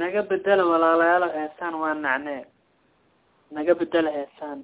naga bedela walaalayaal heesaan waa nacnee. Naga bedela heesaan